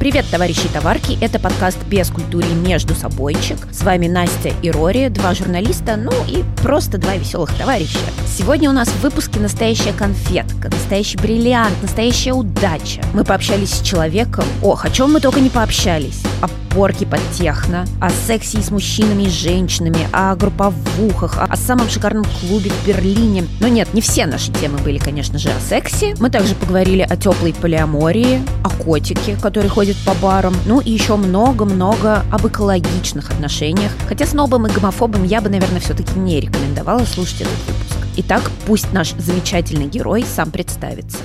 Привет, товарищи и товарки! Это подкаст «Без культуры между собойчик». С вами Настя и Рори, два журналиста, ну и просто два веселых товарища. Сегодня у нас в выпуске настоящая конфетка, настоящий бриллиант, настоящая удача. Мы пообщались с человеком. Ох, о чем мы только не пообщались. О порке под техно, о сексе с мужчинами и женщинами, о групповухах, о, самом шикарном клубе в Берлине. Но нет, не все наши темы были, конечно же, о сексе. Мы также поговорили о теплой полиамории, о котике, который ходит по барам, ну и еще много-много об экологичных отношениях. Хотя с новым и гомофобом я бы, наверное, все-таки не рекомендовала слушать этот выпуск. Итак, пусть наш замечательный герой сам представится.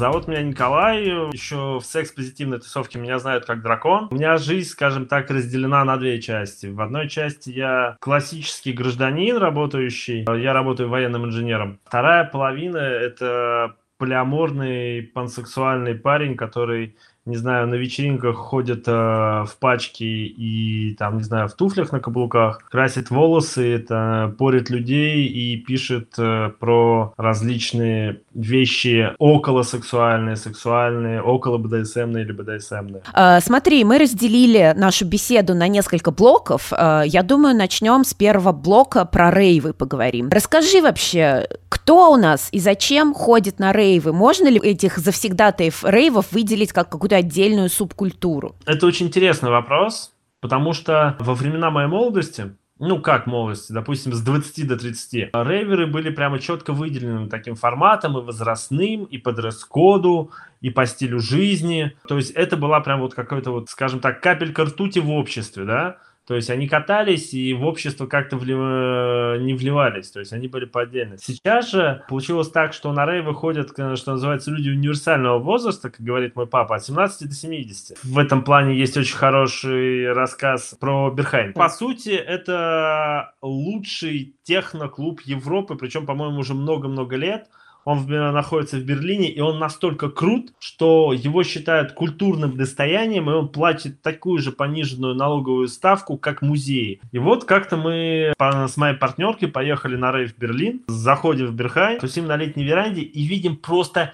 Зовут меня Николай, еще в секс-позитивной тусовке меня знают как дракон. У меня жизнь, скажем так, разделена на две части. В одной части я классический гражданин, работающий, я работаю военным инженером. Вторая половина — это полиаморный пансексуальный парень, который не знаю, на вечеринках ходят э, в пачке и там, не знаю, в туфлях на каблуках, красит волосы, это порит людей и пишет э, про различные вещи около сексуальные, сексуальные, около БДСМные или БДСМные. А, смотри, мы разделили нашу беседу на несколько блоков. А, я думаю, начнем с первого блока про рейвы поговорим. Расскажи вообще, кто у нас и зачем ходит на рейвы? Можно ли этих завсегдатаев рейвов выделить как какую-то отдельную субкультуру? Это очень интересный вопрос, потому что во времена моей молодости ну, как молодости, допустим, с 20 до 30. Рейверы были прямо четко выделены таким форматом и возрастным, и по дресс-коду, и по стилю жизни. То есть это была прям вот какой-то вот, скажем так, капелька ртути в обществе, да. То есть они катались и в общество как-то влив... Э, не вливались, то есть они были по отдельности. Сейчас же получилось так, что на рей выходят, э, что называется, люди универсального возраста, как говорит мой папа, от 17 до 70. В этом плане есть очень хороший рассказ про Берхайн. По сути, это лучший техноклуб Европы, причем, по-моему, уже много-много лет – он находится в Берлине, и он настолько крут, что его считают культурным достоянием, и он платит такую же пониженную налоговую ставку, как музеи. И вот как-то мы с моей партнеркой поехали на рейв в Берлин, заходим в Берхай, тусим на летней веранде и видим просто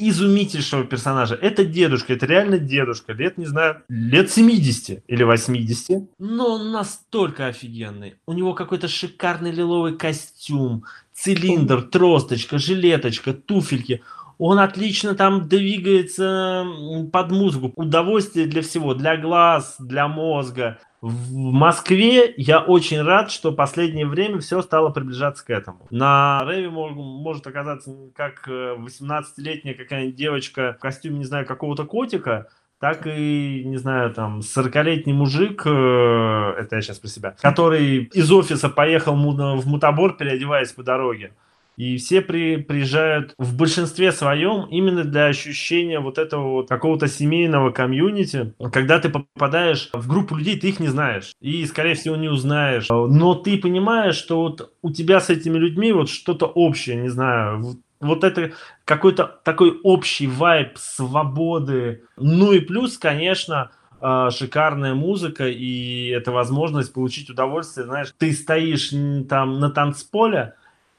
изумительнейшего персонажа. Это дедушка, это реально дедушка, лет, не знаю, лет 70 или 80. Но он настолько офигенный. У него какой-то шикарный лиловый костюм, цилиндр, тросточка, жилеточка, туфельки. Он отлично там двигается под музыку. Удовольствие для всего, для глаз, для мозга. В Москве я очень рад, что последнее время все стало приближаться к этому. На рейве может оказаться как 18-летняя э, какая-нибудь девочка в костюме, не знаю, какого-то котика, так и, не знаю, там, 40-летний мужик, э, это я сейчас про себя, который из офиса поехал в мутабор, переодеваясь по дороге. И все при, приезжают в большинстве своем именно для ощущения вот этого вот какого-то семейного комьюнити. Когда ты попадаешь в группу людей, ты их не знаешь. И, скорее всего, не узнаешь. Но ты понимаешь, что вот у тебя с этими людьми вот что-то общее, не знаю, вот это какой-то такой общий вайб свободы. Ну и плюс, конечно, а, шикарная музыка и это возможность получить удовольствие. Знаешь, ты стоишь там на танцполе,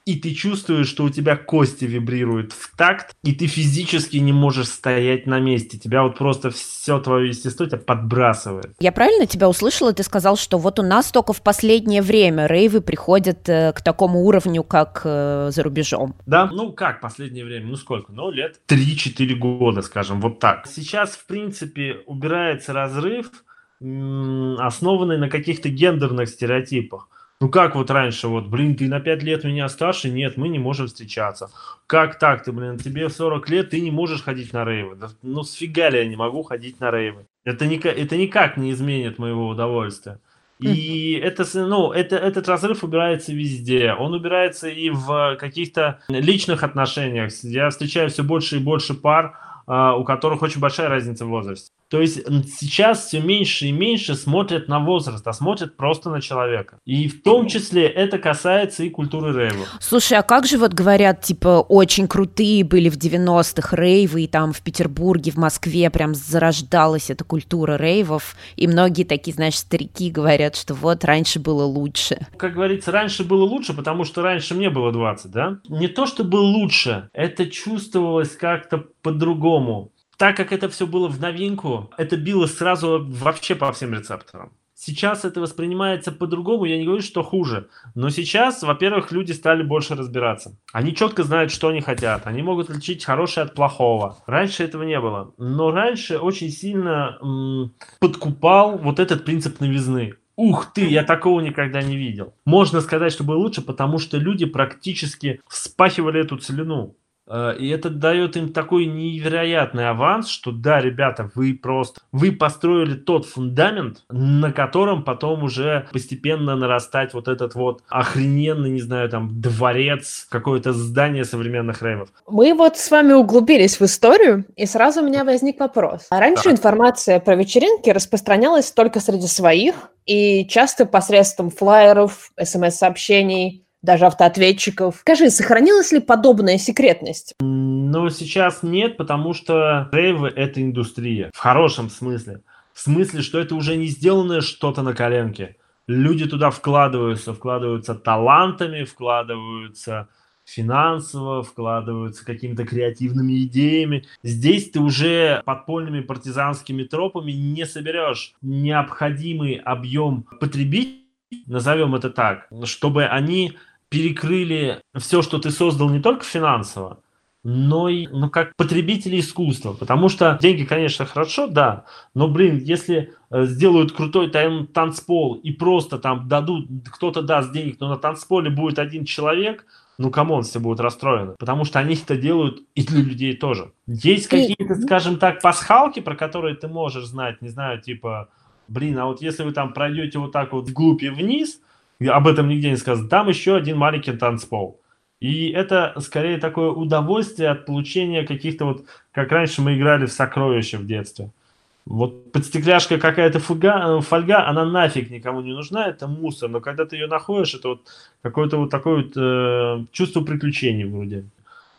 и ты чувствуешь, что у тебя кости вибрируют в такт, и ты физически не можешь стоять на месте. Тебя вот просто все твое естество тебя подбрасывает. Я правильно тебя услышала? Ты сказал, что вот у нас только в последнее время рейвы приходят э, к такому уровню, как э, за рубежом. Да, ну как последнее время? Ну сколько? Ну лет 3-4 года, скажем, вот так. Сейчас, в принципе, убирается разрыв, основанный на каких-то гендерных стереотипах. Ну как вот раньше, вот, блин, ты на 5 лет меня старше, нет, мы не можем встречаться. Как так, ты, блин, тебе 40 лет, ты не можешь ходить на рейвы. Да, ну сфига ли я не могу ходить на рейвы? Это, не, это никак не изменит моего удовольствия. И это, ну, это, этот разрыв убирается везде. Он убирается и в каких-то личных отношениях. Я встречаю все больше и больше пар, а, у которых очень большая разница в возрасте. То есть сейчас все меньше и меньше смотрят на возраст, а смотрят просто на человека. И в том числе это касается и культуры рейва. Слушай, а как же вот говорят, типа, очень крутые были в 90-х рейвы, и там в Петербурге, в Москве прям зарождалась эта культура рейвов, и многие такие, знаешь, старики говорят, что вот раньше было лучше. Как говорится, раньше было лучше, потому что раньше мне было 20, да? Не то, что было лучше, это чувствовалось как-то по-другому так как это все было в новинку, это било сразу вообще по всем рецепторам. Сейчас это воспринимается по-другому, я не говорю, что хуже. Но сейчас, во-первых, люди стали больше разбираться. Они четко знают, что они хотят. Они могут отличить хорошее от плохого. Раньше этого не было. Но раньше очень сильно м- подкупал вот этот принцип новизны. Ух ты, я такого никогда не видел. Можно сказать, что было лучше, потому что люди практически вспахивали эту целину. Э, и это дает им такой невероятный аванс, что да, ребята, вы просто, вы построили тот фундамент, на котором потом уже постепенно нарастать вот этот вот охрененный, не знаю, там, дворец, какое-то здание современных рейвов. Мы вот с вами углубились в историю, и сразу у меня возник вопрос. А раньше да. информация про вечеринки распространялась только среди своих, и часто посредством флайеров, смс-сообщений, даже автоответчиков. Скажи, сохранилась ли подобная секретность? Ну, сейчас нет, потому что рейвы — это индустрия. В хорошем смысле. В смысле, что это уже не сделанное что-то на коленке. Люди туда вкладываются, вкладываются талантами, вкладываются финансово, вкладываются какими-то креативными идеями. Здесь ты уже подпольными партизанскими тропами не соберешь необходимый объем потребителей, назовем это так, чтобы они перекрыли все, что ты создал не только финансово, но и ну, как потребители искусства. Потому что деньги, конечно, хорошо, да, но, блин, если э, сделают крутой тан танцпол и просто там дадут, кто-то даст денег, но на танцполе будет один человек, ну, come on, все будут расстроены. Потому что они это делают и для людей тоже. Есть какие-то, скажем так, пасхалки, про которые ты можешь знать, не знаю, типа, блин, а вот если вы там пройдете вот так вот вглубь и вниз, об этом нигде не сказано. Там еще один маленький танцпол. И это скорее такое удовольствие от получения каких-то вот, как раньше мы играли в сокровища в детстве. Вот подстекляшка какая-то фуга, э, фольга, она нафиг никому не нужна, это мусор. Но когда ты ее находишь, это вот какое-то вот такое вот э, чувство приключений вроде.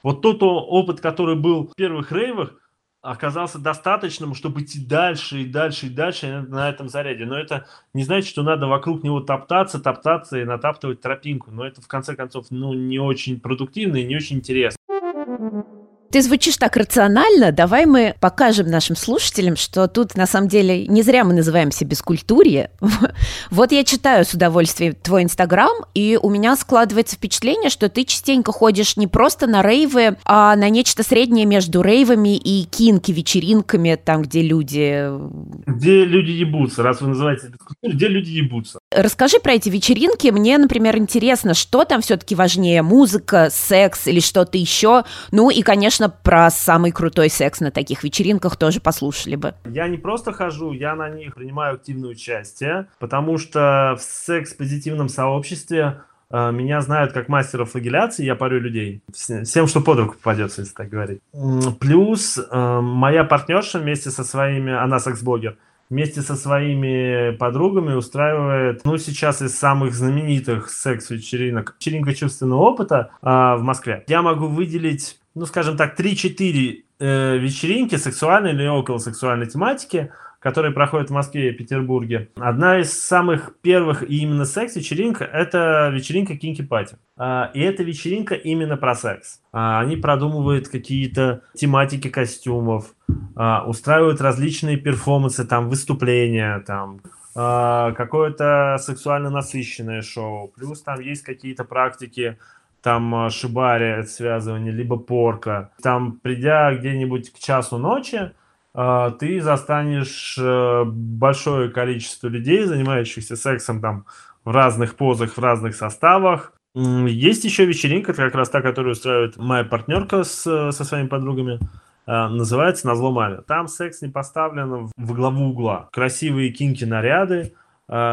Вот тот опыт, который был в первых рейвах, оказался достаточным, чтобы идти дальше и дальше и дальше на этом заряде. Но это не значит, что надо вокруг него топтаться, топтаться и натаптывать тропинку. Но это в конце концов ну, не очень продуктивно и не очень интересно. Ты звучишь так рационально. Давай мы покажем нашим слушателям, что тут на самом деле не зря мы называемся бескультурье. Вот я читаю с удовольствием твой инстаграм, и у меня складывается впечатление, что ты частенько ходишь не просто на рейвы, а на нечто среднее между рейвами и кинки-вечеринками, там, где люди... Где люди ебутся, раз вы называете бескультурой, где люди ебутся. Расскажи про эти вечеринки. Мне, например, интересно, что там все-таки важнее, музыка, секс или что-то еще. Ну и, конечно, конечно, про самый крутой секс на таких вечеринках тоже послушали бы. Я не просто хожу, я на них принимаю активное участие, потому что в секс-позитивном сообществе э, меня знают как мастера флагеляции, я парю людей. Всем, что под руку попадется, если так говорить. Плюс э, моя партнерша вместе со своими, она секс-блогер, вместе со своими подругами устраивает, ну, сейчас из самых знаменитых секс-вечеринок, вечеринка чувственного опыта э, в Москве. Я могу выделить ну, скажем так, 3-4 э, вечеринки сексуальной или около сексуальной тематики, которые проходят в Москве и Петербурге. Одна из самых первых и именно секс-вечеринка – это вечеринка Кинки Пати. А, и эта вечеринка именно про секс. А, они продумывают какие-то тематики костюмов, а, устраивают различные перформансы, там, выступления, там, какое-то сексуально насыщенное шоу. Плюс там есть какие-то практики там шибари связывание, либо порка. Там, придя где-нибудь к часу ночи, а, ты застанешь э, большое количество людей, занимающихся сексом там в разных позах, в разных составах. Есть еще вечеринка, как раз та, которую устраивает моя партнерка с, со своими подругами. А, называется «Назло маме». Там секс не поставлен в главу угла. Красивые кинки-наряды,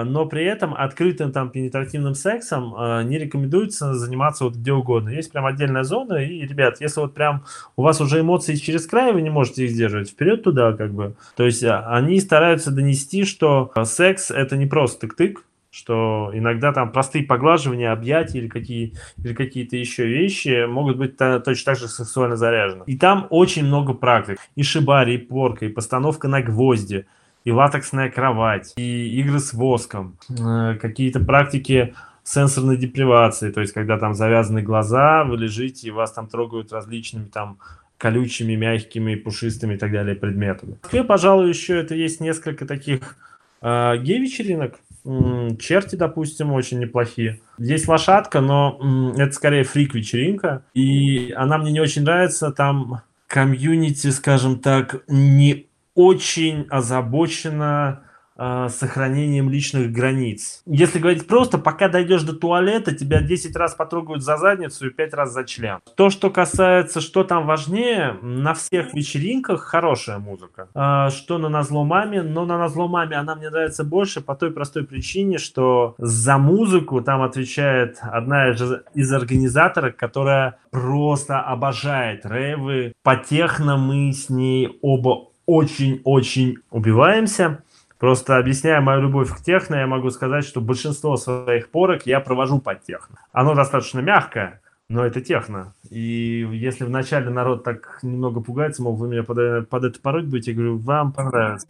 но при этом открытым там пенетративным сексом а, не рекомендуется заниматься вот где угодно. Есть прям отдельная зона, и, ребят, если вот прям у вас уже эмоции через край, вы не можете их сдерживать, вперед туда как бы. То есть а, они стараются донести, что секс это не просто тык-тык, что иногда там простые поглаживания, объятия или, какие, или какие-то еще вещи могут быть точно так же сексуально заряжены. И там очень много практик. И шибари, и порка, и постановка на гвозди, и латексная кровать, и игры с воском, э, какие-то практики сенсорной депривации, то есть когда там завязаны глаза, вы лежите, и вас там трогают различными там колючими, мягкими, пушистыми и так далее предметами. В Москве, пожалуй, еще это есть несколько таких э, гей-вечеринок. Черти, допустим, очень неплохие. Есть лошадка, но это скорее фрик-вечеринка. И она мне не очень нравится. Там комьюнити, скажем так, не очень озабочена э, сохранением личных границ. Если говорить просто, пока дойдешь до туалета, тебя 10 раз потрогают за задницу и 5 раз за член. То, что касается, что там важнее, на всех вечеринках хорошая музыка. Э, что на назло маме, но на назло маме она мне нравится больше по той простой причине, что за музыку там отвечает одна из организаторов, которая просто обожает рейвы. По техно мы с ней оба очень-очень убиваемся. Просто объясняя мою любовь к техно, я могу сказать, что большинство своих порок я провожу под техно. Оно достаточно мягкое, но это техно. И если вначале народ так немного пугается, мол, вы меня под, под это пороть будете, я говорю, вам понравится.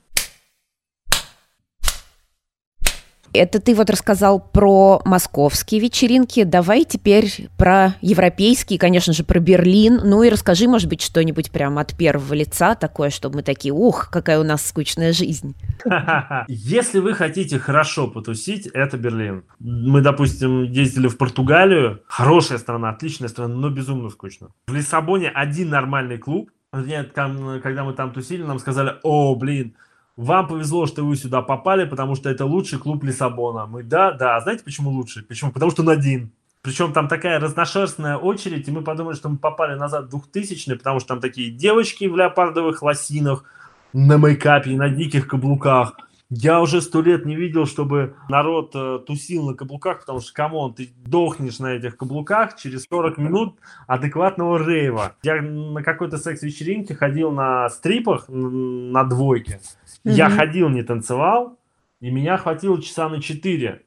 Это ты вот рассказал про московские вечеринки. Давай теперь про европейские, конечно же, про Берлин. Ну и расскажи, может быть, что-нибудь прямо от первого лица такое, чтобы мы такие, ух, какая у нас скучная жизнь. Если вы хотите хорошо потусить, это Берлин. Мы, допустим, ездили в Португалию. Хорошая страна, отличная страна, но безумно скучно. В Лиссабоне один нормальный клуб. Нет, когда мы там тусили, нам сказали, о, блин, вам повезло, что вы сюда попали, потому что это лучший клуб Лиссабона. Мы, да, да. А знаете, почему лучший? Почему? Потому что он один. Причем там такая разношерстная очередь, и мы подумали, что мы попали назад в 2000 потому что там такие девочки в леопардовых лосинах, на мейкапе на диких каблуках. Я уже сто лет не видел, чтобы народ э, тусил на каблуках, потому что, come on, ты дохнешь на этих каблуках через 40 минут адекватного рейва. Я на какой-то секс-вечеринке ходил на стрипах, на двойке. Mm-hmm. Я ходил, не танцевал, и меня хватило часа на 4.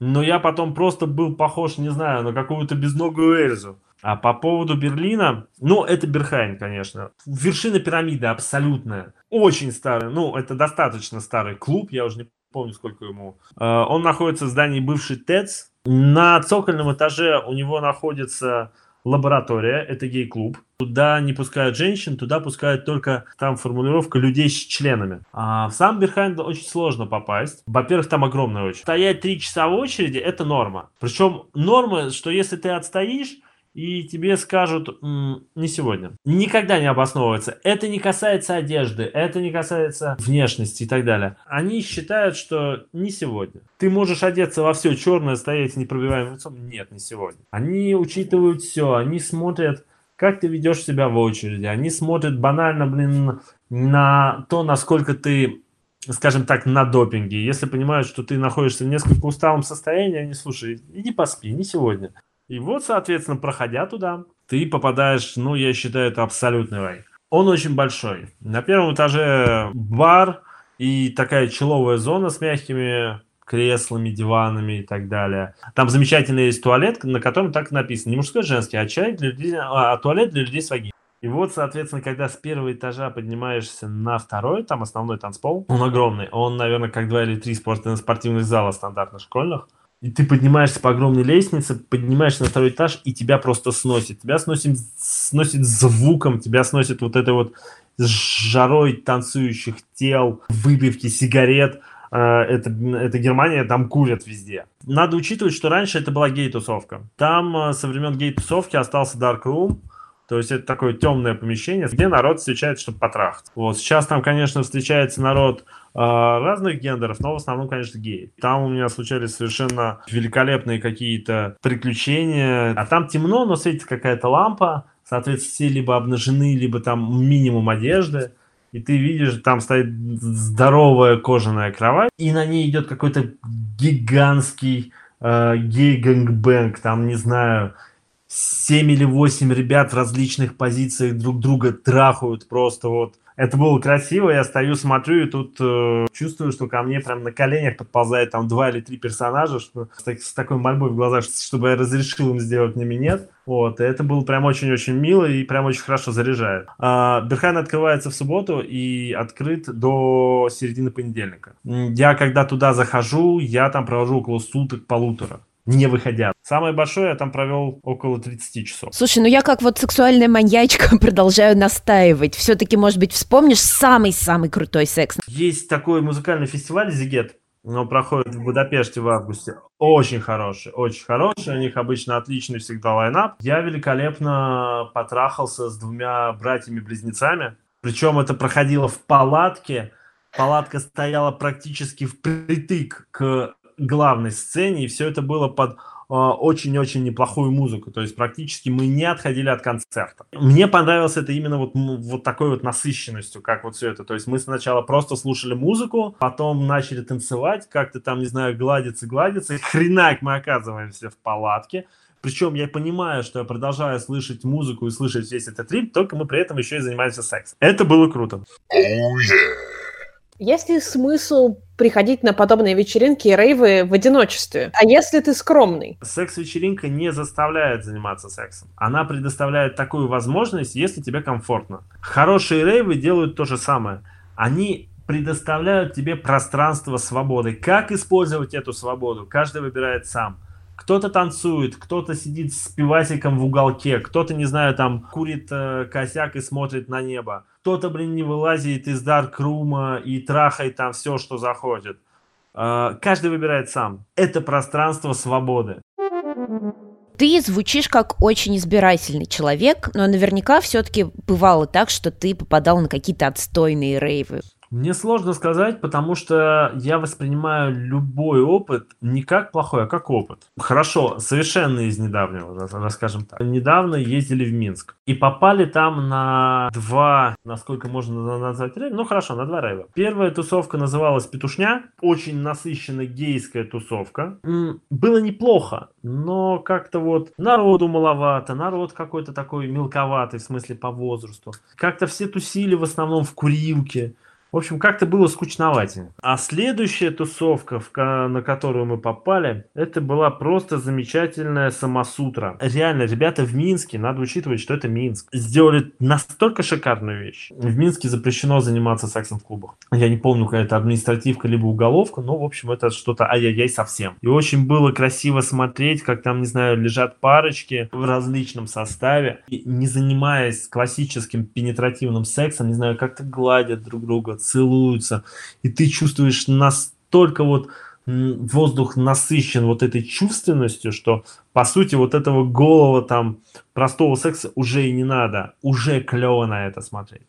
Но я потом просто был похож, не знаю, на какую-то безногую Эльзу. А по поводу Берлина, ну, это Бергхайн, конечно. Вершина пирамиды абсолютная. Очень старый, ну, это достаточно старый клуб, я уже не помню, сколько ему. Э, он находится в здании бывший ТЭЦ. На цокольном этаже у него находится лаборатория, это гей-клуб. Туда не пускают женщин, туда пускают только, там формулировка, людей с членами. А в сам Берхайнд очень сложно попасть. Во-первых, там огромная очередь. Стоять три часа в очереди – это норма. Причем норма, что если ты отстоишь, и тебе скажут не сегодня. Никогда не обосновывается. Это не касается одежды, это не касается внешности и так далее. Они считают, что не сегодня. Ты можешь одеться во все черное, стоять непробиваемым лицом. Нет, не сегодня. Они учитывают все, они смотрят, как ты ведешь себя в очереди. Они смотрят банально, блин, на то, насколько ты скажем так, на допинге. Если понимают, что ты находишься в несколько усталом состоянии, они, слушай, иди поспи, не сегодня. И вот, соответственно, проходя туда, ты попадаешь, ну, я считаю, это абсолютный рай. Он очень большой. На первом этаже бар и такая человая зона с мягкими креслами, диванами и так далее. Там замечательный есть туалет, на котором так написано. Не мужской, а женский, а, чай для людей, а, а туалет для людей с вагиной. И вот, соответственно, когда с первого этажа поднимаешься на второй, там основной танцпол, он огромный. Он, наверное, как два или три спортивных зала стандартных школьных. И ты поднимаешься по огромной лестнице, поднимаешься на второй этаж, и тебя просто сносит. Тебя сносит, сносит звуком, тебя сносит вот этой вот жарой танцующих тел, выпивки, сигарет. А, это, это Германия, там курят везде. Надо учитывать, что раньше это была гей-тусовка. Там а, со времен гей-тусовки остался Dark Room, то есть это такое темное помещение, где народ встречается, чтобы потрахаться. Вот сейчас там, конечно, встречается народ э, разных гендеров, но в основном, конечно, геи. Там у меня случались совершенно великолепные какие-то приключения. А там темно, но светит какая-то лампа. Соответственно, все либо обнажены, либо там минимум одежды. И ты видишь, там стоит здоровая кожаная кровать, и на ней идет какой-то гигантский э, гей-гэнгбэнг, там, не знаю, 7 или 8 ребят в различных позициях друг друга трахают просто вот. Это было красиво, я стою, смотрю, и тут э, чувствую, что ко мне прям на коленях подползает там два или три персонажа, что, с, с такой мольбой в глазах, чтобы я разрешил им сделать мне минет. Вот, и это было прям очень-очень мило и прям очень хорошо заряжает. А, Берхан открывается в субботу и открыт до середины понедельника. Я когда туда захожу, я там провожу около суток, полутора. Не выходя. Самое большое я там провел около 30 часов. Слушай, ну я как вот сексуальная маньячка продолжаю настаивать. Все-таки, может быть, вспомнишь самый-самый крутой секс? Есть такой музыкальный фестиваль «Зигет», но проходит в Будапеште в августе. Очень хороший, очень хороший. У них обычно отличный всегда лайнап. Я великолепно потрахался с двумя братьями-близнецами. Причем это проходило в палатке. Палатка стояла практически впритык к главной сцене, и все это было под а, очень-очень неплохую музыку. То есть практически мы не отходили от концерта. Мне понравилось это именно вот, вот такой вот насыщенностью, как вот все это. То есть мы сначала просто слушали музыку, потом начали танцевать, как-то там, не знаю, гладиться, гладиться, и хренак мы оказываемся в палатке. Причем я понимаю, что я продолжаю слышать музыку и слышать весь этот трип, только мы при этом еще и занимаемся сексом. Это было круто. Oh, yeah. Есть ли смысл приходить на подобные вечеринки и рейвы в одиночестве? А если ты скромный? Секс-вечеринка не заставляет заниматься сексом. Она предоставляет такую возможность, если тебе комфортно. Хорошие рейвы делают то же самое. Они предоставляют тебе пространство свободы. Как использовать эту свободу? Каждый выбирает сам. Кто-то танцует, кто-то сидит с пивасиком в уголке, кто-то, не знаю, там курит э, косяк и смотрит на небо. Кто-то, блин, не вылазит из даркрума и трахает там все, что захочет. Э, каждый выбирает сам. Это пространство свободы. Ты звучишь как очень избирательный человек, но наверняка все-таки бывало так, что ты попадал на какие-то отстойные рейвы. Мне сложно сказать, потому что я воспринимаю любой опыт не как плохой, а как опыт. Хорошо, совершенно из недавнего, расскажем так. Недавно ездили в Минск и попали там на два, насколько можно назвать рейва, ну хорошо, на два рейва. Первая тусовка называлась «Петушня», очень насыщенная гейская тусовка. Было неплохо, но как-то вот народу маловато, народ какой-то такой мелковатый, в смысле по возрасту. Как-то все тусили в основном в курилке. В общем, как-то было скучноватее. А следующая тусовка, на которую мы попали, это была просто замечательная самосутра. Реально, ребята в Минске, надо учитывать, что это Минск, сделали настолько шикарную вещь. В Минске запрещено заниматься сексом в клубах. Я не помню, какая это административка либо уголовка, но, в общем, это что-то ай-яй-яй совсем. И очень было красиво смотреть, как там, не знаю, лежат парочки в различном составе, и не занимаясь классическим пенетративным сексом, не знаю, как-то гладят друг друга, целуются, и ты чувствуешь настолько вот воздух насыщен вот этой чувственностью, что по сути вот этого голого там простого секса уже и не надо, уже клево на это смотреть.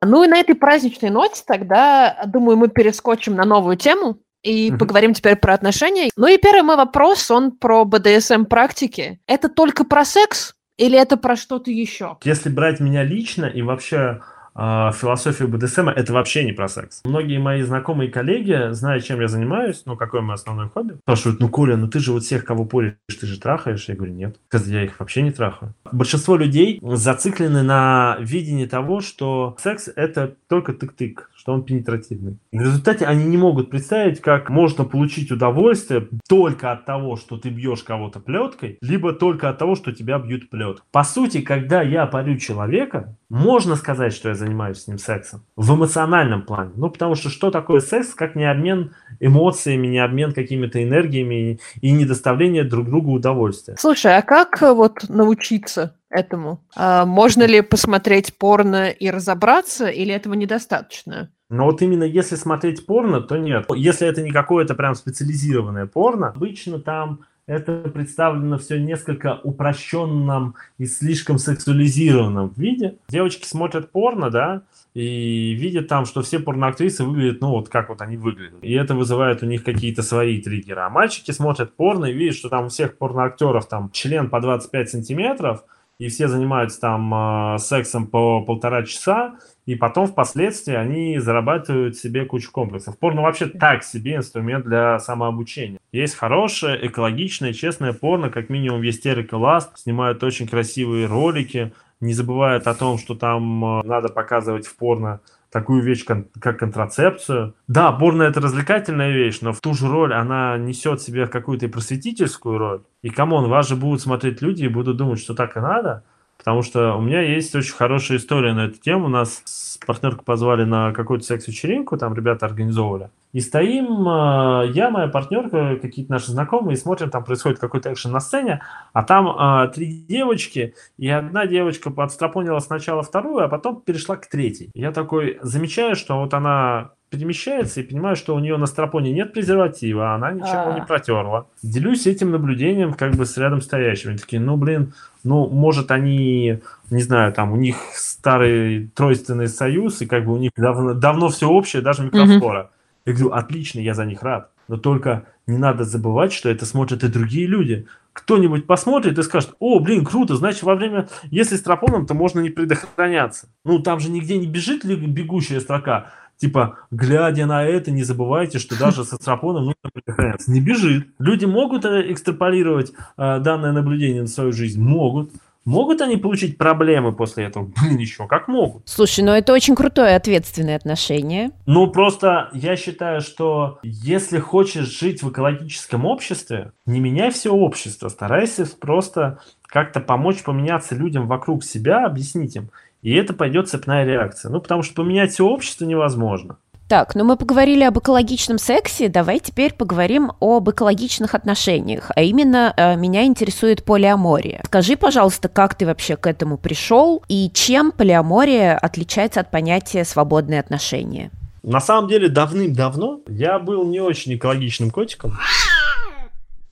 Ну и на этой праздничной ноте тогда, думаю, мы перескочим на новую тему и mm-hmm. поговорим теперь про отношения. Ну и первый мой вопрос, он про БДСМ практики. Это только про секс или это про что-то еще? Если брать меня лично и вообще философию БДСМ это вообще не про секс. Многие мои знакомые коллеги, зная, чем я занимаюсь, ну, какое мое основное хобби, спрашивают, ну, Коля, ну ты же вот всех, кого поришь, ты же трахаешь? Я говорю, нет, я их вообще не трахаю. Большинство людей зациклены на видении того, что секс это только тык-тык, что он пенетративный. В результате они не могут представить, как можно получить удовольствие только от того, что ты бьешь кого-то плеткой, либо только от того, что тебя бьют плеткой. По сути, когда я парю человека, можно сказать, что я занимаюсь с ним сексом. В эмоциональном плане. Ну, потому что что такое секс, как не обмен эмоциями, не обмен какими-то энергиями и не доставление друг другу удовольствия. Слушай, а как э, вот научиться этому? А можно ли посмотреть порно и разобраться, или этого недостаточно? Но вот именно если смотреть порно, то нет. Если это не какое-то прям специализированное порно, обычно там это представлено все несколько упрощенном и слишком сексуализированном виде. Девочки смотрят порно, да, и видят там, что все порноактрисы выглядят, ну, вот как вот они выглядят. И это вызывает у них какие-то свои триггеры. А мальчики смотрят порно и видят, что там у всех порноактеров там член по 25 сантиметров, и все занимаются там э, сексом по полтора часа, и потом впоследствии они зарабатывают себе кучу комплексов. Порно вообще так себе инструмент для самообучения. Есть хорошее, экологичное, честное порно, как минимум есть Эрика Ласт, снимают очень красивые ролики, не забывают о том, что там э, надо показывать в порно такую вещь, как контрацепцию. Да, порно это развлекательная вещь, но в ту же роль она несет в себе какую-то просветительскую роль. И come on, вас же будут смотреть люди и будут думать, что так и надо. Потому что у меня есть очень хорошая история на эту тему. Нас с партнеркой позвали на какую-то секс-вечеринку, там ребята организовывали. И стоим, э, я, моя партнерка, какие-то наши знакомые, и смотрим, там происходит какой-то экшен на сцене, а там а, три девочки, и одна девочка подстрапонила сначала вторую, а потом перешла к третьей. Я такой замечаю, что вот она перемещается и понимаю, что у нее на стропоне нет презерватива, она ничего не а. протерла. Делюсь этим наблюдением как бы с рядом стоящими. Они такие, ну, блин, ну, может, они, не знаю, там, у них старый тройственный союз, и как бы у них давно, давно все общее, даже микрофлора. Mm-hmm. Я говорю, отлично, я за них рад. Но только не надо забывать, что это смотрят и другие люди. Кто-нибудь посмотрит и скажет, о, блин, круто, значит, во время, если с тропоном, то можно не предохраняться. Ну, там же нигде не бежит бегущая строка, типа, глядя на это, не забывайте, что даже со стропоном нужно предохраняться. Не бежит. Люди могут э, экстраполировать э, данное наблюдение на свою жизнь? Могут. Могут они получить проблемы после этого? Блин, еще как могут. Слушай, ну это очень крутое ответственное отношение. Ну просто я считаю, что если хочешь жить в экологическом обществе, не меняй все общество, старайся просто как-то помочь поменяться людям вокруг себя, объяснить им. И это пойдет цепная реакция. Ну, потому что поменять все общество невозможно. Так, ну мы поговорили об экологичном сексе, давай теперь поговорим об экологичных отношениях, а именно э, меня интересует полиамория. Скажи, пожалуйста, как ты вообще к этому пришел и чем полиамория отличается от понятия свободные отношения? На самом деле давным-давно я был не очень экологичным котиком.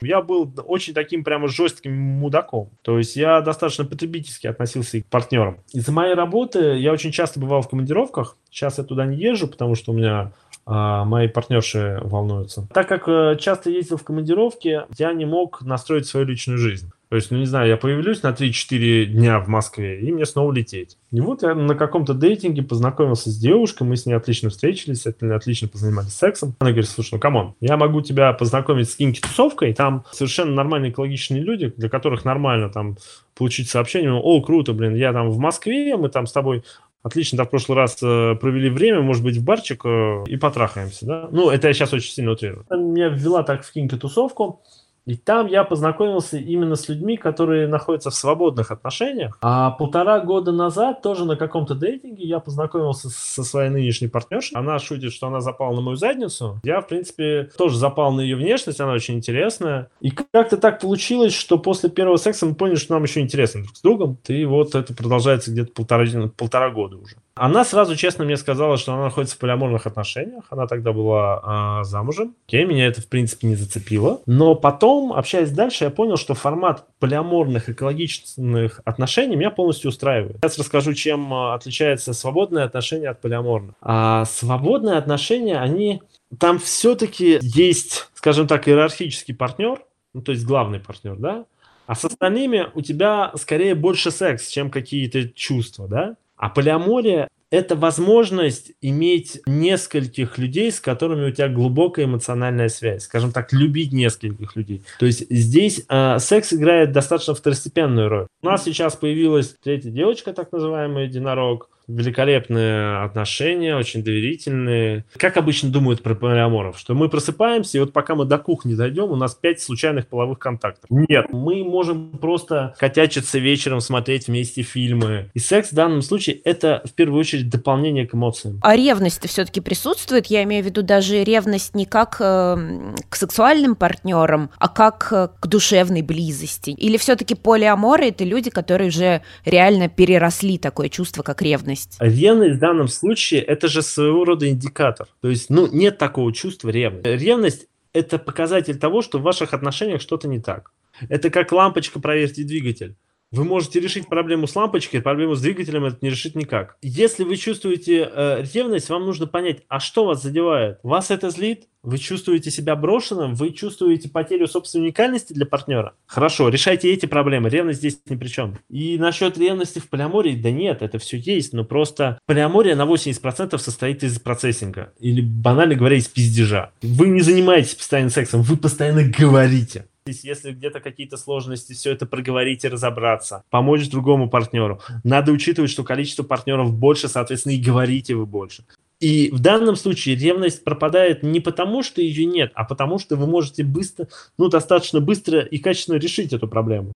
Я был очень таким прямо жестким мудаком. То есть я достаточно потребительски относился к партнерам. Из-за моей работы я очень часто бывал в командировках. Сейчас я туда не езжу, потому что у меня а, мои партнерши волнуются. Так как э, часто ездил в командировки, я не мог настроить свою личную жизнь. То есть, ну не знаю, я появлюсь на 3-4 дня в Москве, и мне снова лететь. И вот я на каком-то дейтинге познакомился с девушкой, мы с ней отлично встретились, отлично позанимались сексом. Она говорит, слушай, ну come on, я могу тебя познакомить с kinky-тусовкой, там совершенно нормальные экологичные люди, для которых нормально там получить сообщение, о, круто, блин, я там в Москве, мы там с тобой отлично, да, в прошлый раз э, провели время, может быть, в барчик э, и потрахаемся, да. Ну, это я сейчас очень сильно утрирую. Меня ввела так в кинки-тусовку, и там я познакомился именно с людьми, которые находятся в свободных отношениях. А полтора года назад тоже на каком-то дейтинге я познакомился со своей нынешней партнершей. Она шутит, что она запала на мою задницу. Я, в принципе, тоже запал на ее внешность, она очень интересная. И как-то так получилось, что после первого секса мы поняли, что нам еще интересно друг с другом. И вот это продолжается где-то полтора, полтора года уже. Она сразу честно мне сказала, что она находится в полиаморных отношениях. Она тогда была э, замужем. Окей, меня это, в принципе, не зацепило. Но потом, общаясь дальше, я понял, что формат полиаморных экологичных отношений меня полностью устраивает. Сейчас расскажу, чем а, отличается свободное отношение от полиаморных. А свободные отношения, они... Там все-таки есть, скажем так, иерархический партнер, ну, то есть главный партнер, да? А с остальными у тебя скорее больше секс, чем какие-то чувства, да? А полиамория – это возможность иметь нескольких людей, с которыми у тебя глубокая эмоциональная связь. Скажем так, любить нескольких людей. То есть здесь э, секс играет достаточно второстепенную роль. У нас сейчас появилась третья девочка, так называемый единорог великолепные отношения, очень доверительные. Как обычно думают про полиаморов, что мы просыпаемся, и вот пока мы до кухни дойдем, у нас пять случайных половых контактов. Нет, мы можем просто котячиться вечером, смотреть вместе фильмы. И секс в данном случае это в первую очередь дополнение к эмоциям. А ревность все-таки присутствует? Я имею в виду даже ревность не как э, к сексуальным партнерам, а как э, к душевной близости. Или все-таки полиаморы это люди, которые уже реально переросли такое чувство, как ревность? Ревность. Ревность в данном случае это же своего рода индикатор. То есть, ну, нет такого чувства ревности. Ревность это показатель того, что в ваших отношениях что-то не так. Это как лампочка проверьте двигатель. Вы можете решить проблему с лампочкой, проблему с двигателем это не решить никак. Если вы чувствуете э, ревность, вам нужно понять, а что вас задевает? Вас это злит? Вы чувствуете себя брошенным? Вы чувствуете потерю собственной уникальности для партнера? Хорошо, решайте эти проблемы. Ревность здесь ни при чем. И насчет ревности в полиамории, да нет, это все есть, но просто полиамория на 80% состоит из процессинга. Или, банально говоря, из пиздежа. Вы не занимаетесь постоянно сексом, вы постоянно говорите если где-то какие-то сложности, все это проговорить и разобраться, помочь другому партнеру. Надо учитывать, что количество партнеров больше, соответственно, и говорите вы больше. И в данном случае ревность пропадает не потому, что ее нет, а потому, что вы можете быстро, ну, достаточно быстро и качественно решить эту проблему.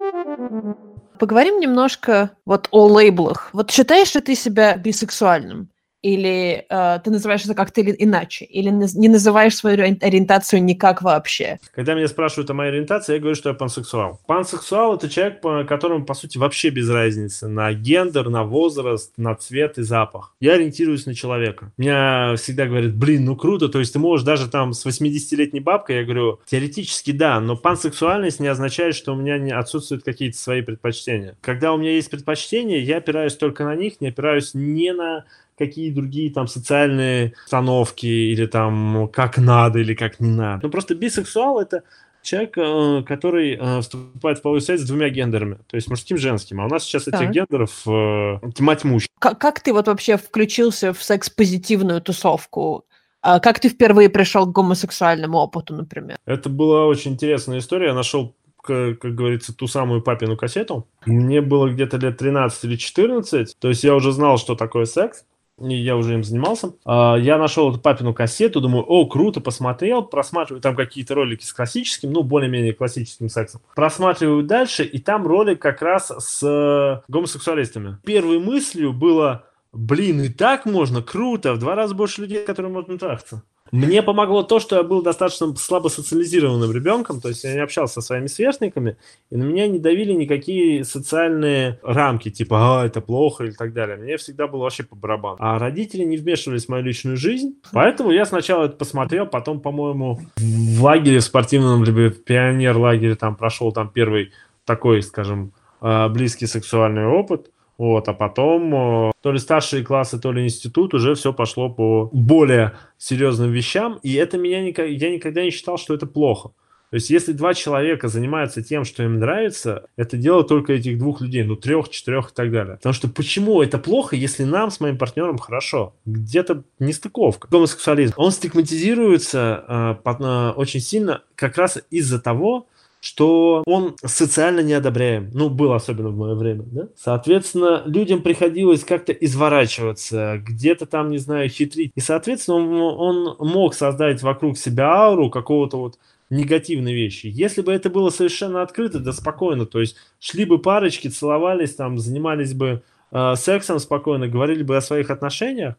Поговорим немножко вот о лейблах. Вот считаешь ли ты себя бисексуальным? Или э, ты называешь это как-то иначе, или не называешь свою ориентацию никак вообще. Когда меня спрашивают о моей ориентации, я говорю, что я пансексуал. Пансексуал – это человек, по которому, по сути, вообще без разницы на гендер, на возраст, на цвет и запах. Я ориентируюсь на человека. Меня всегда говорят, блин, ну круто, то есть ты можешь даже там с 80-летней бабкой, я говорю, теоретически да, но пансексуальность не означает, что у меня не отсутствуют какие-то свои предпочтения. Когда у меня есть предпочтения, я опираюсь только на них, не опираюсь не на какие другие там социальные установки или там как надо или как не надо. Ну просто бисексуал это человек, э, который э, вступает в половую связь с двумя гендерами, то есть мужским и женским. А у нас сейчас так. этих гендеров э, тьма тьмущая. Как, как ты вот вообще включился в секс-позитивную тусовку? А как ты впервые пришел к гомосексуальному опыту, например? Это была очень интересная история. Я нашел как, как говорится, ту самую папину кассету. Мне было где-то лет 13 или 14, то есть я уже знал, что такое секс я уже им занимался. А, я нашел эту папину кассету, думаю, о, круто, посмотрел, просматриваю там какие-то ролики с классическим, ну, более-менее классическим сексом. Просматриваю дальше, и там ролик как раз с э, гомосексуалистами. Первой мыслью было, блин, и так можно, круто, в два раза больше людей, которые можно трахаться. Мне помогло то, что я был достаточно слабо социализированным ребенком, то есть я не общался со своими сверстниками, и на меня не давили никакие социальные рамки, типа, а, это плохо или так далее. Мне всегда было вообще по барабану. А родители не вмешивались в мою личную жизнь, поэтому я сначала это посмотрел, потом, по-моему, в лагере в спортивном, либо в пионер-лагере там прошел там первый такой, скажем, а, близкий сексуальный опыт – вот, а потом э, то ли старшие классы, то ли институт уже все пошло по более серьезным вещам, и это меня я никогда не считал, что это плохо. То есть, если два человека занимаются тем, что им нравится, это дело только этих двух людей, ну, трех, четырех и так далее. Потому что почему это плохо, если нам с моим партнером хорошо? Где-то нестыковка. Гомосексуализм, он стигматизируется э, под, э, очень сильно как раз из-за того, что он социально неодобряем. Ну, был особенно в мое время, да? Соответственно, людям приходилось как-то изворачиваться, где-то там, не знаю, хитрить. И, соответственно, он, он мог создать вокруг себя ауру какого-то вот негативной вещи. Если бы это было совершенно открыто, да спокойно, то есть шли бы парочки, целовались там, занимались бы э, сексом спокойно, говорили бы о своих отношениях,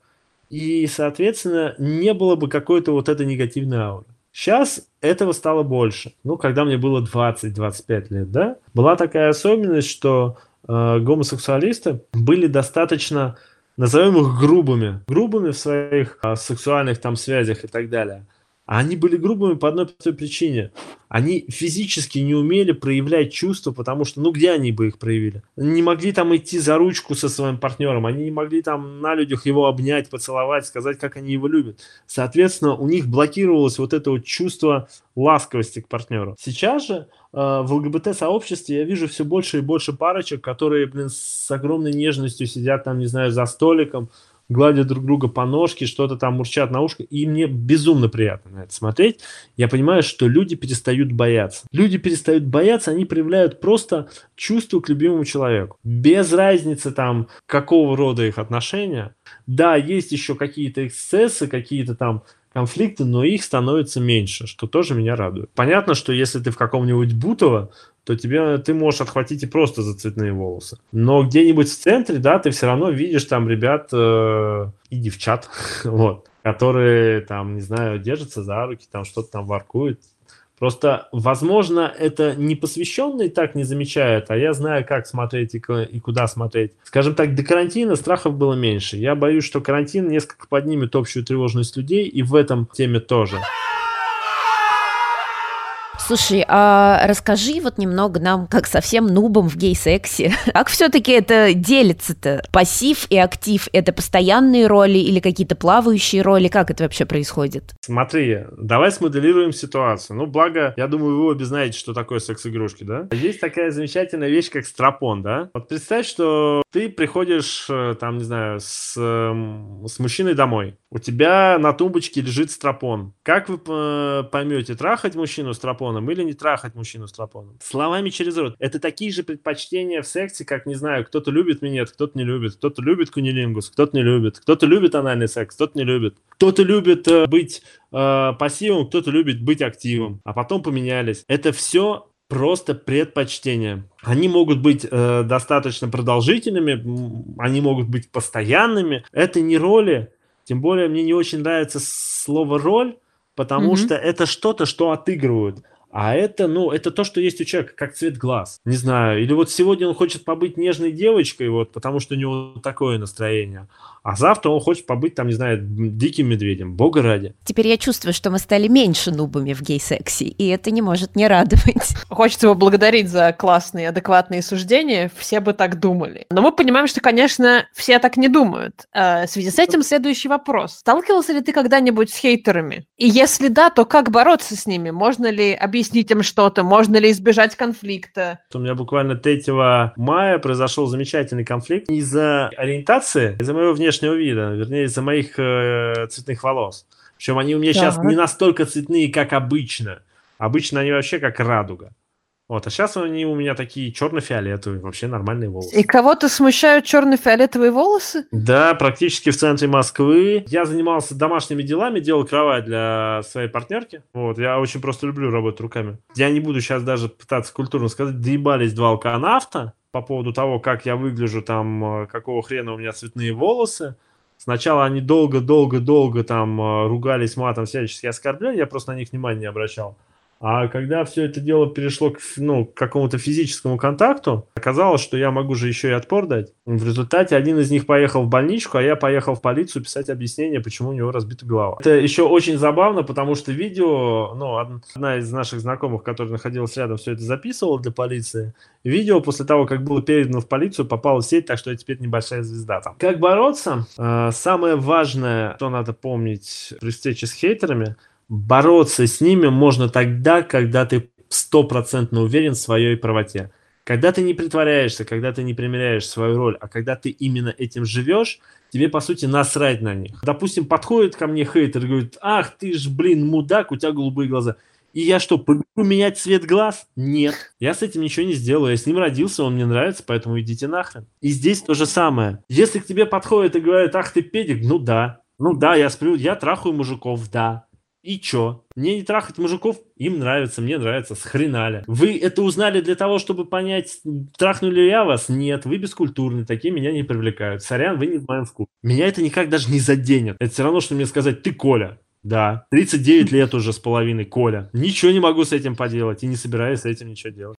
и, соответственно, не было бы какой-то вот этой негативной ауры. Сейчас этого стало больше. Ну, когда мне было 20-25 лет, да, была такая особенность, что э, гомосексуалисты были достаточно, назовем их грубыми, грубыми в своих э, сексуальных там связях и так далее. А они были грубыми по одной простой причине. Они физически не умели проявлять чувства, потому что, ну, где они бы их проявили? Они не могли там идти за ручку со своим партнером, они не могли там на людях его обнять, поцеловать, сказать, как они его любят. Соответственно, у них блокировалось вот это вот чувство ласковости к партнеру. Сейчас же э, в ЛГБТ-сообществе я вижу все больше и больше парочек, которые, блин, с огромной нежностью сидят там, не знаю, за столиком, гладят друг друга по ножке, что-то там мурчат на ушко, и мне безумно приятно на это смотреть. Я понимаю, что люди перестают бояться. Люди перестают бояться, они проявляют просто чувство к любимому человеку. Без разницы там, какого рода их отношения. Да, есть еще какие-то эксцессы, какие-то там конфликты, но их становится меньше, что тоже меня радует. Понятно, что если ты в каком-нибудь Бутово, то тебе ты можешь отхватить и просто за цветные волосы. Но где-нибудь в центре, да, ты все равно видишь там ребят э, и девчат, вот, которые там, не знаю, держатся за руки, там что-то там воркуют. Просто, возможно, это не посвященный так не замечает, а я знаю, как смотреть и куда смотреть. Скажем так, до карантина страхов было меньше. Я боюсь, что карантин несколько поднимет общую тревожность людей, и в этом теме тоже. Слушай, а расскажи вот немного нам, как совсем нубом в гей-сексе, как все-таки это делится-то? Пассив и актив – это постоянные роли или какие-то плавающие роли? Как это вообще происходит? Смотри, давай смоделируем ситуацию. Ну, благо, я думаю, вы обе знаете, что такое секс-игрушки, да? Есть такая замечательная вещь, как стропон, да? Вот представь, что ты приходишь, э, там, не знаю, с, эм, с мужчиной домой. У тебя на тумбочке лежит стропон. Как вы э, поймете, трахать мужчину стропон тропоном или не трахать мужчину с тропоном. Словами через рот. Это такие же предпочтения в сексе, как, не знаю, кто-то любит минет, кто-то не любит. Кто-то любит кунилингус, кто-то не любит. Кто-то любит анальный секс, кто-то не любит. Кто-то любит э, быть э, пассивом, кто-то любит быть активом. А потом поменялись. Это все просто предпочтения. Они могут быть э, достаточно продолжительными, они могут быть постоянными. Это не роли, тем более мне не очень нравится слово роль, потому mm-hmm. что это что-то, что отыгрывают. А это, ну, это то, что есть у человека, как цвет глаз. Не знаю. Или вот сегодня он хочет побыть нежной девочкой, вот, потому что у него такое настроение. А завтра он хочет побыть там, не знаю, диким медведем. Бога ради. Теперь я чувствую, что мы стали меньше нубами в гей-сексе, и это не может не радовать. Хочется его благодарить за классные, адекватные суждения. Все бы так думали. Но мы понимаем, что, конечно, все так не думают. А, в связи с этим следующий вопрос. Сталкивался ли ты когда-нибудь с хейтерами? И если да, то как бороться с ними? Можно ли объяснить им что-то? Можно ли избежать конфликта? У меня буквально 3 мая произошел замечательный конфликт из-за ориентации, из-за моего внешнего внешнего вида, вернее, из-за моих э, цветных волос. Причем они у меня да. сейчас не настолько цветные, как обычно. Обычно они вообще как радуга. Вот, а сейчас они у меня такие черно-фиолетовые, вообще нормальные волосы. И кого-то смущают черно-фиолетовые волосы? Да, практически в центре Москвы. Я занимался домашними делами, делал кровать для своей партнерки. Вот, я очень просто люблю работать руками. Я не буду сейчас даже пытаться культурно сказать, доебались два алканавта по поводу того, как я выгляжу, там, э, какого хрена у меня цветные волосы. Сначала они долго-долго-долго там э, ругались матом, всячески оскорбляли, я просто на них внимания не обращал. А когда все это дело перешло к, ну, к какому-то физическому контакту, оказалось, что я могу же еще и отпор дать. В результате один из них поехал в больничку, а я поехал в полицию писать объяснение, почему у него разбита голова. Это еще очень забавно, потому что видео, ну, одна из наших знакомых, которая находилась рядом, все это записывала для полиции. Видео после того, как было передано в полицию, попало в сеть, так что я теперь небольшая звезда там. Как бороться? А, самое важное, что надо помнить при встрече с хейтерами – бороться с ними можно тогда, когда ты стопроцентно уверен в своей правоте. Когда ты не притворяешься, когда ты не примеряешь свою роль, а когда ты именно этим живешь, тебе, по сути, насрать на них. Допустим, подходит ко мне хейтер и говорит, ах, ты ж, блин, мудак, у тебя голубые глаза. И я что, поменять цвет глаз? Нет. Я с этим ничего не сделаю. Я с ним родился, он мне нравится, поэтому идите нахрен. И здесь то же самое. Если к тебе подходит и говорит, ах ты педик, ну да. Ну да, я сплю, я трахаю мужиков, да. И чё? Мне не трахать мужиков, им нравится, мне нравится, схренали. Вы это узнали для того, чтобы понять, трахнули я вас? Нет, вы бескультурны, такие меня не привлекают. Сорян, вы не в моем вкусе. Меня это никак даже не заденет. Это все равно, что мне сказать, ты Коля. Да, 39 лет уже с половиной, Коля. Ничего не могу с этим поделать и не собираюсь с этим ничего делать.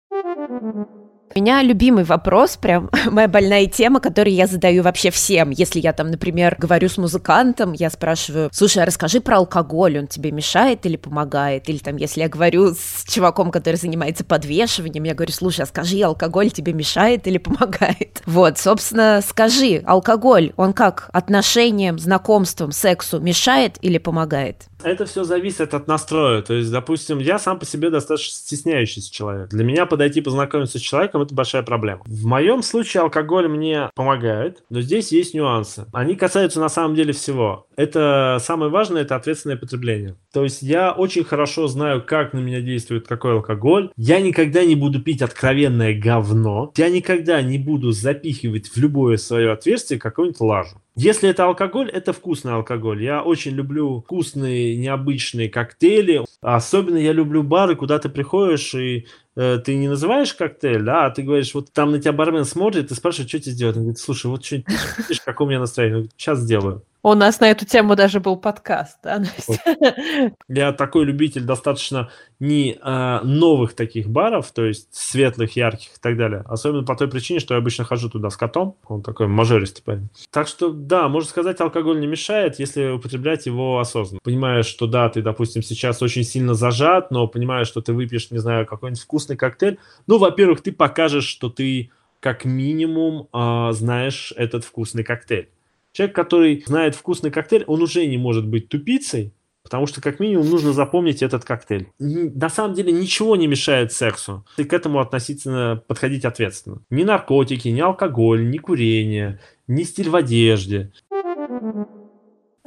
У меня любимый вопрос, прям моя больная тема, которую я задаю вообще всем. Если я там, например, говорю с музыкантом, я спрашиваю, слушай, а расскажи про алкоголь, он тебе мешает или помогает? Или там, если я говорю с чуваком, который занимается подвешиванием, я говорю, слушай, а скажи, алкоголь тебе мешает или помогает? Вот, собственно, скажи, алкоголь, он как отношениям, знакомствам, сексу мешает или помогает? Это все зависит от настроя. То есть, допустим, я сам по себе достаточно стесняющийся человек. Для меня подойти познакомиться с человеком – это большая проблема. В моем случае алкоголь мне помогает, но здесь есть нюансы. Они касаются на самом деле всего. Это самое важное – это ответственное потребление. То есть я очень хорошо знаю, как на меня действует какой алкоголь. Я никогда не буду пить откровенное говно. Я никогда не буду запихивать в любое свое отверстие какую-нибудь лажу. Если это алкоголь, это вкусный алкоголь. Я очень люблю вкусные, необычные коктейли. Особенно я люблю бары, куда ты приходишь и ты не называешь коктейль, да, а ты говоришь, вот там на тебя бармен смотрит и спрашивает, что тебе сделать. Он говорит, слушай, вот что-нибудь, видишь, какое у меня настроение? Сейчас сделаю. У нас на эту тему даже был подкаст, да, Настя? Я такой любитель достаточно не э, новых таких баров, то есть светлых, ярких и так далее. Особенно по той причине, что я обычно хожу туда с котом. Он такой мажористый парень. Так что, да, можно сказать, алкоголь не мешает, если употреблять его осознанно. Понимаешь, что да, ты, допустим, сейчас очень сильно зажат, но понимаешь, что ты выпьешь, не знаю, какой-нибудь вкусный коктейль. Ну, во-первых, ты покажешь, что ты как минимум э, знаешь этот вкусный коктейль. Человек, который знает вкусный коктейль, он уже не может быть тупицей, потому что как минимум нужно запомнить этот коктейль. На самом деле ничего не мешает сексу. И к этому относительно подходить ответственно. Ни наркотики, ни алкоголь, ни курение, ни стиль в одежде.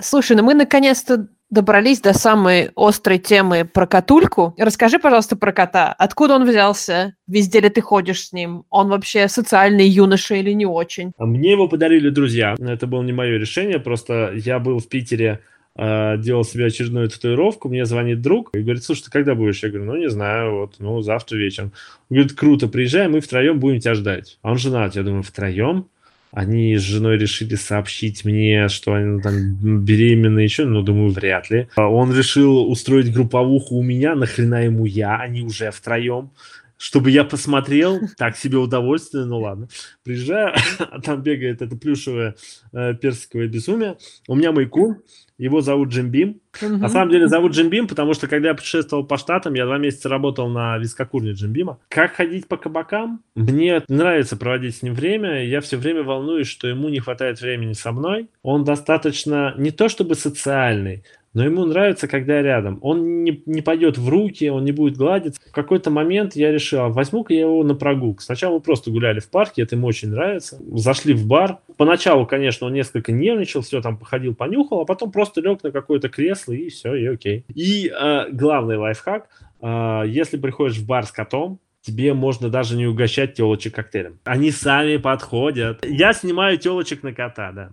Слушай, ну мы наконец-то добрались до самой острой темы про котульку. Расскажи, пожалуйста, про кота. Откуда он взялся? Везде ли ты ходишь с ним? Он вообще социальный юноша или не очень? А мне его подарили друзья. Это было не мое решение, просто я был в Питере э, делал себе очередную татуировку, мне звонит друг и говорит, слушай, ты когда будешь? Я говорю, ну, не знаю, вот, ну, завтра вечером. Он говорит, круто, приезжай, мы втроем будем тебя ждать. А он женат, я думаю, втроем? Они с женой решили сообщить мне, что они там беременны еще, ну, думаю, вряд ли. А он решил устроить групповуху у меня, нахрена ему я, они уже втроем чтобы я посмотрел, так себе удовольствие, ну ладно. Приезжаю, а там бегает это плюшевое э, персиковое безумие. У меня маяку, его зовут Джим Бим. Угу. На самом деле зовут Джим Бим, потому что когда я путешествовал по штатам, я два месяца работал на вискокурне Джим Бима. Как ходить по кабакам? Мне нравится проводить с ним время. Я все время волнуюсь, что ему не хватает времени со мной. Он достаточно не то чтобы социальный, но ему нравится, когда я рядом. Он не, не пойдет в руки, он не будет гладиться. В какой-то момент я решил, а возьму-ка я его на прогулку. Сначала мы просто гуляли в парке, это ему очень нравится. Зашли в бар. Поначалу, конечно, он несколько нервничал, все там походил, понюхал, а потом просто лег на какое-то кресло и все, и окей. И э, главный лайфхак, э, если приходишь в бар с котом, тебе можно даже не угощать телочек коктейлем. Они сами подходят. Я снимаю телочек на кота, да.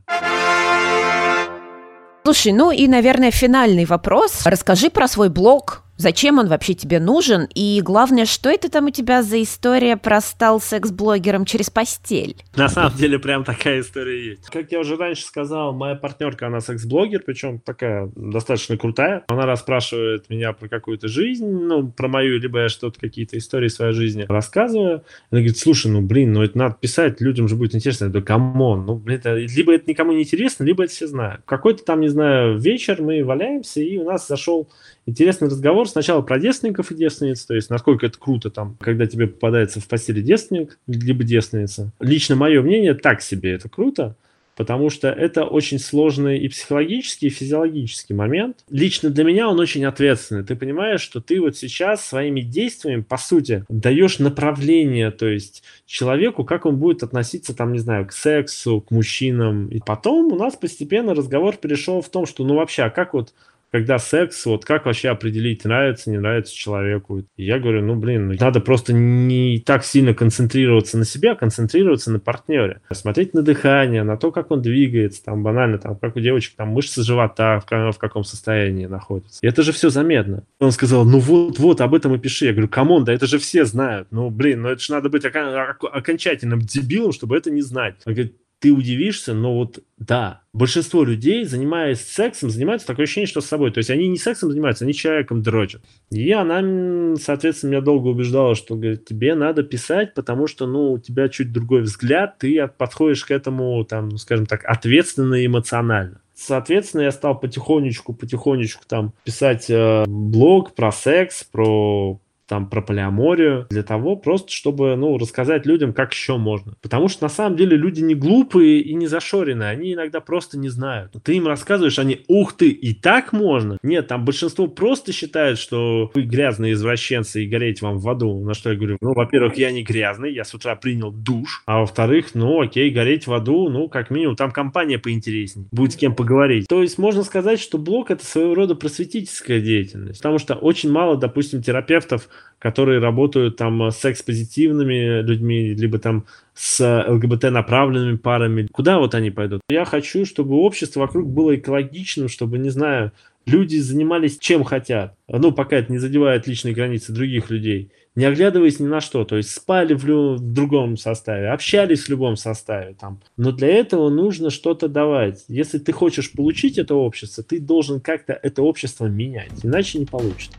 Слушай, ну и, наверное, финальный вопрос. Расскажи про свой блог, Зачем он вообще тебе нужен? И главное, что это там у тебя за история про стал секс-блогером через постель? На самом деле, прям такая история есть. Как я уже раньше сказал, моя партнерка, она секс-блогер, причем такая достаточно крутая. Она расспрашивает меня про какую-то жизнь, ну, про мою, либо я что-то, какие-то истории своей жизни рассказываю. Она говорит, слушай, ну, блин, ну, это надо писать, людям же будет интересно. Я говорю, come on, ну, блин, это, либо это никому не интересно, либо это все знают. Какой-то там, не знаю, вечер мы валяемся, и у нас зашел интересный разговор сначала про девственников и девственниц, то есть насколько это круто там, когда тебе попадается в постели девственник, либо девственница. Лично мое мнение, так себе это круто, потому что это очень сложный и психологический, и физиологический момент. Лично для меня он очень ответственный. Ты понимаешь, что ты вот сейчас своими действиями, по сути, даешь направление, то есть человеку, как он будет относиться, там, не знаю, к сексу, к мужчинам. И потом у нас постепенно разговор перешел в том, что, ну, вообще, а как вот когда секс, вот как вообще определить, нравится, не нравится человеку. Я говорю, ну, блин, ну, надо просто не так сильно концентрироваться на себе, а концентрироваться на партнере. Смотреть на дыхание, на то, как он двигается, там, банально, там, как у девочек, там, мышцы живота, в, в каком состоянии находятся. И это же все заметно. Он сказал, ну, вот, вот, об этом и пиши. Я говорю, come on, да это же все знают. Ну, блин, ну, это же надо быть окончательным дебилом, чтобы это не знать. Он говорит, ты удивишься, но вот да, большинство людей, занимаясь сексом, занимаются такое ощущение, что с собой. То есть они не сексом занимаются, они человеком дрочат. И она, соответственно, меня долго убеждала, что говорит, тебе надо писать, потому что, ну, у тебя чуть другой взгляд, ты подходишь к этому, там, ну, скажем так, ответственно и эмоционально. Соответственно, я стал потихонечку, потихонечку там писать э, блог про секс, про там про полиаморию, для того просто, чтобы, ну, рассказать людям, как еще можно. Потому что на самом деле люди не глупые и не зашоренные, они иногда просто не знают. Ты им рассказываешь, они, ух ты, и так можно? Нет, там большинство просто считает, что вы грязные извращенцы и гореть вам в аду. На что я говорю, ну, во-первых, я не грязный, я с утра принял душ, а во-вторых, ну, окей, гореть в аду, ну, как минимум, там компания поинтереснее, будет с кем поговорить. То есть можно сказать, что блог это своего рода просветительская деятельность, потому что очень мало, допустим, терапевтов которые работают там с секс-позитивными людьми, либо там с ЛГБТ-направленными парами. Куда вот они пойдут? Я хочу, чтобы общество вокруг было экологичным, чтобы, не знаю, люди занимались чем хотят. Ну, пока это не задевает личные границы других людей. Не оглядываясь ни на что. То есть спали в, лю- в другом составе, общались в любом составе. Там. Но для этого нужно что-то давать. Если ты хочешь получить это общество, ты должен как-то это общество менять. Иначе не получится.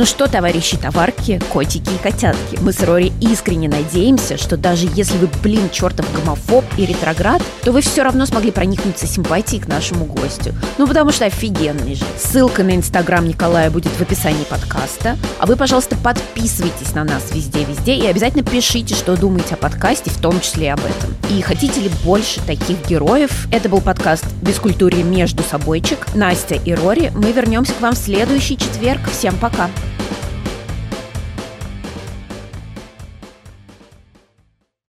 Ну что, товарищи товарки, котики и котятки, мы с Рори искренне надеемся, что даже если вы, блин, чертов гомофоб и ретроград, то вы все равно смогли проникнуться симпатией к нашему гостю. Ну потому что офигенный же. Ссылка на инстаграм Николая будет в описании подкаста. А вы, пожалуйста, подписывайтесь на нас везде-везде и обязательно пишите, что думаете о подкасте, в том числе и об этом. И хотите ли больше таких героев? Это был подкаст «Бескультурье между собойчик». Настя и Рори. Мы вернемся к вам в следующий четверг. Всем пока!